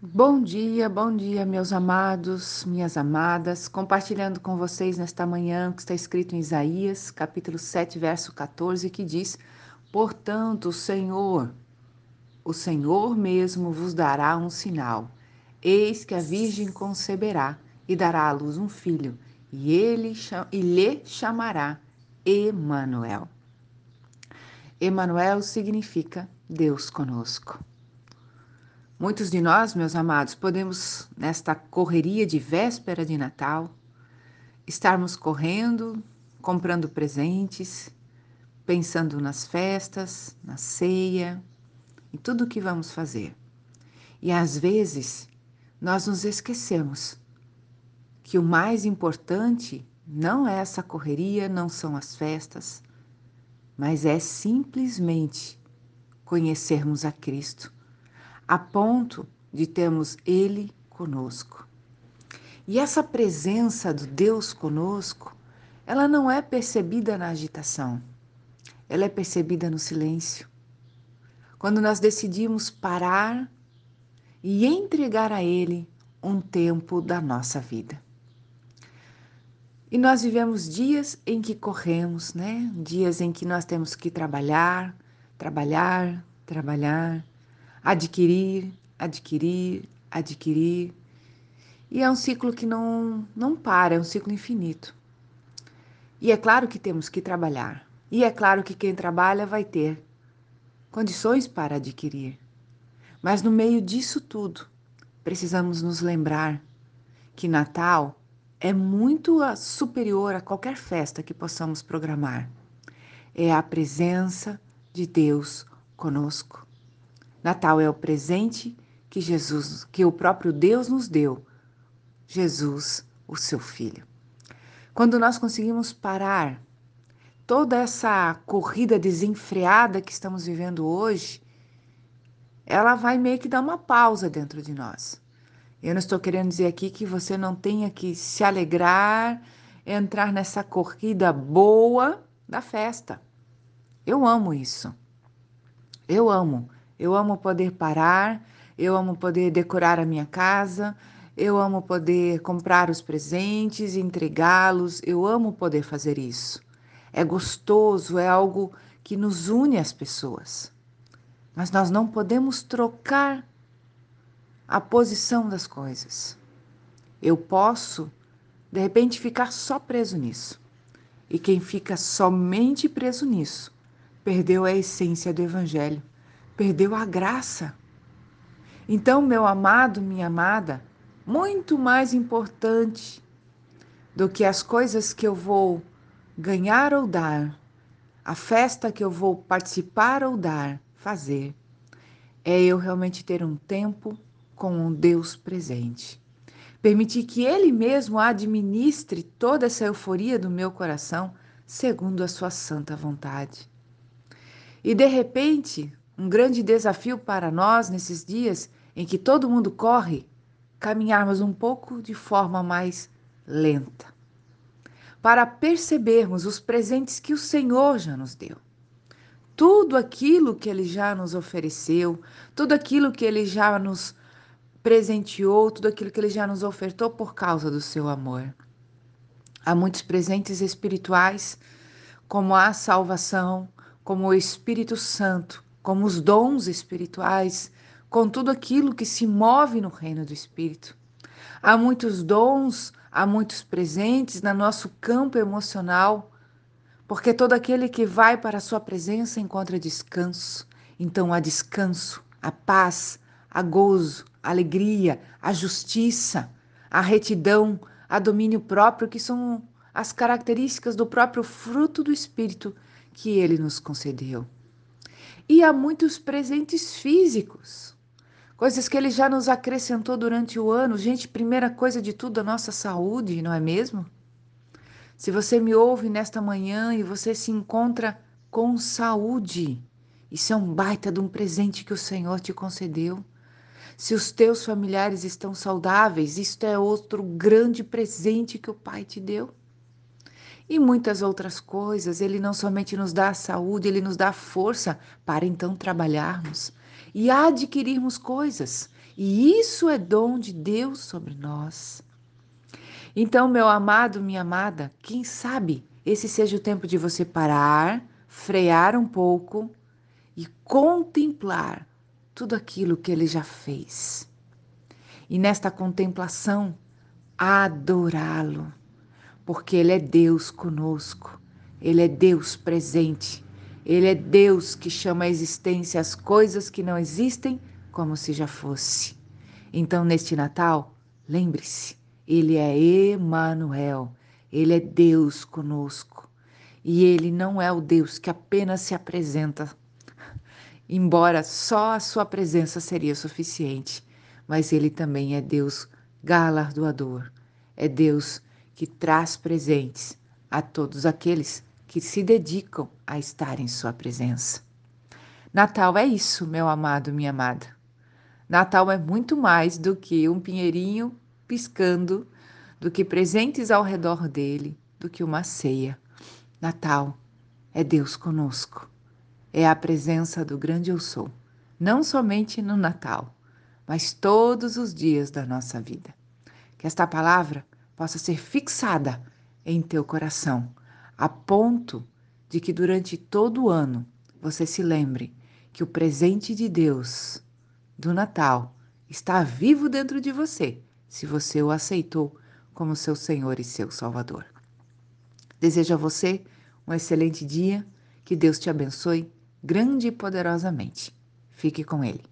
Bom dia, bom dia, meus amados, minhas amadas, compartilhando com vocês nesta manhã o que está escrito em Isaías, capítulo 7, verso 14, que diz: Portanto, o Senhor, o Senhor mesmo vos dará um sinal. Eis que a Virgem conceberá e dará à luz um filho, e ele e lhe chamará Emanuel. Emanuel significa Deus conosco. Muitos de nós, meus amados, podemos, nesta correria de véspera de Natal, estarmos correndo, comprando presentes, pensando nas festas, na ceia, em tudo o que vamos fazer. E às vezes nós nos esquecemos que o mais importante não é essa correria, não são as festas, mas é simplesmente conhecermos a Cristo a ponto de termos Ele conosco. E essa presença do Deus conosco, ela não é percebida na agitação, ela é percebida no silêncio. Quando nós decidimos parar e entregar a Ele um tempo da nossa vida. E nós vivemos dias em que corremos, né? Dias em que nós temos que trabalhar, trabalhar, trabalhar, adquirir, adquirir, adquirir. E é um ciclo que não, não para, é um ciclo infinito. E é claro que temos que trabalhar. E é claro que quem trabalha vai ter condições para adquirir. Mas no meio disso tudo, precisamos nos lembrar que Natal é muito superior a qualquer festa que possamos programar. É a presença de Deus conosco. Natal é o presente que Jesus, que o próprio Deus nos deu. Jesus, o seu filho. Quando nós conseguimos parar toda essa corrida desenfreada que estamos vivendo hoje, ela vai meio que dar uma pausa dentro de nós. Eu não estou querendo dizer aqui que você não tenha que se alegrar, entrar nessa corrida boa da festa. Eu amo isso. Eu amo. Eu amo poder parar, eu amo poder decorar a minha casa, eu amo poder comprar os presentes entregá-los, eu amo poder fazer isso. É gostoso, é algo que nos une às pessoas. Mas nós não podemos trocar a posição das coisas. Eu posso, de repente, ficar só preso nisso. E quem fica somente preso nisso perdeu a essência do Evangelho perdeu a graça. Então, meu amado, minha amada, muito mais importante do que as coisas que eu vou ganhar ou dar, a festa que eu vou participar ou dar, fazer, é eu realmente ter um tempo com um Deus presente. Permitir que Ele mesmo administre toda essa euforia do meu coração segundo a sua santa vontade. E de repente, um grande desafio para nós nesses dias em que todo mundo corre, caminharmos um pouco de forma mais lenta, para percebermos os presentes que o Senhor já nos deu. Tudo aquilo que Ele já nos ofereceu, tudo aquilo que Ele já nos presenteou, tudo aquilo que Ele já nos ofertou por causa do seu amor. Há muitos presentes espirituais, como a salvação, como o Espírito Santo, como os dons espirituais, com tudo aquilo que se move no reino do Espírito. Há muitos dons, há muitos presentes no nosso campo emocional, porque todo aquele que vai para a sua presença encontra descanso. Então há descanso, a paz, a gozo, a alegria, a justiça, a retidão, a domínio próprio, que são as características do próprio fruto do Espírito que ele nos concedeu. E há muitos presentes físicos, coisas que ele já nos acrescentou durante o ano. Gente, primeira coisa de tudo, a nossa saúde, não é mesmo? Se você me ouve nesta manhã e você se encontra com saúde, isso é um baita de um presente que o Senhor te concedeu. Se os teus familiares estão saudáveis, isto é outro grande presente que o Pai te deu e muitas outras coisas. Ele não somente nos dá a saúde, ele nos dá a força para então trabalharmos e adquirirmos coisas E isso é dom de Deus sobre nós. Então, meu amado, minha amada, quem sabe esse seja o tempo de você parar, frear um pouco e contemplar tudo aquilo que ele já fez. E nesta contemplação, adorá-lo, porque ele é Deus conosco, ele é Deus presente, ele é Deus que chama à existência as coisas que não existem como se já fosse. Então, neste Natal, lembre-se, ele é Emanuel, ele é Deus conosco. E ele não é o Deus que apenas se apresenta, embora só a sua presença seria suficiente, mas ele também é Deus galardoador, é Deus que traz presentes a todos aqueles que se dedicam a estar em sua presença. Natal é isso, meu amado, minha amada. Natal é muito mais do que um pinheirinho piscando, do que presentes ao redor dele, do que uma ceia. Natal é Deus conosco. É a presença do grande eu sou, não somente no Natal, mas todos os dias da nossa vida. Que esta palavra possa ser fixada em teu coração a ponto de que durante todo o ano você se lembre que o presente de Deus do Natal está vivo dentro de você, se você o aceitou como seu Senhor e seu Salvador. Desejo a você um excelente dia, que Deus te abençoe grande e poderosamente. Fique com Ele.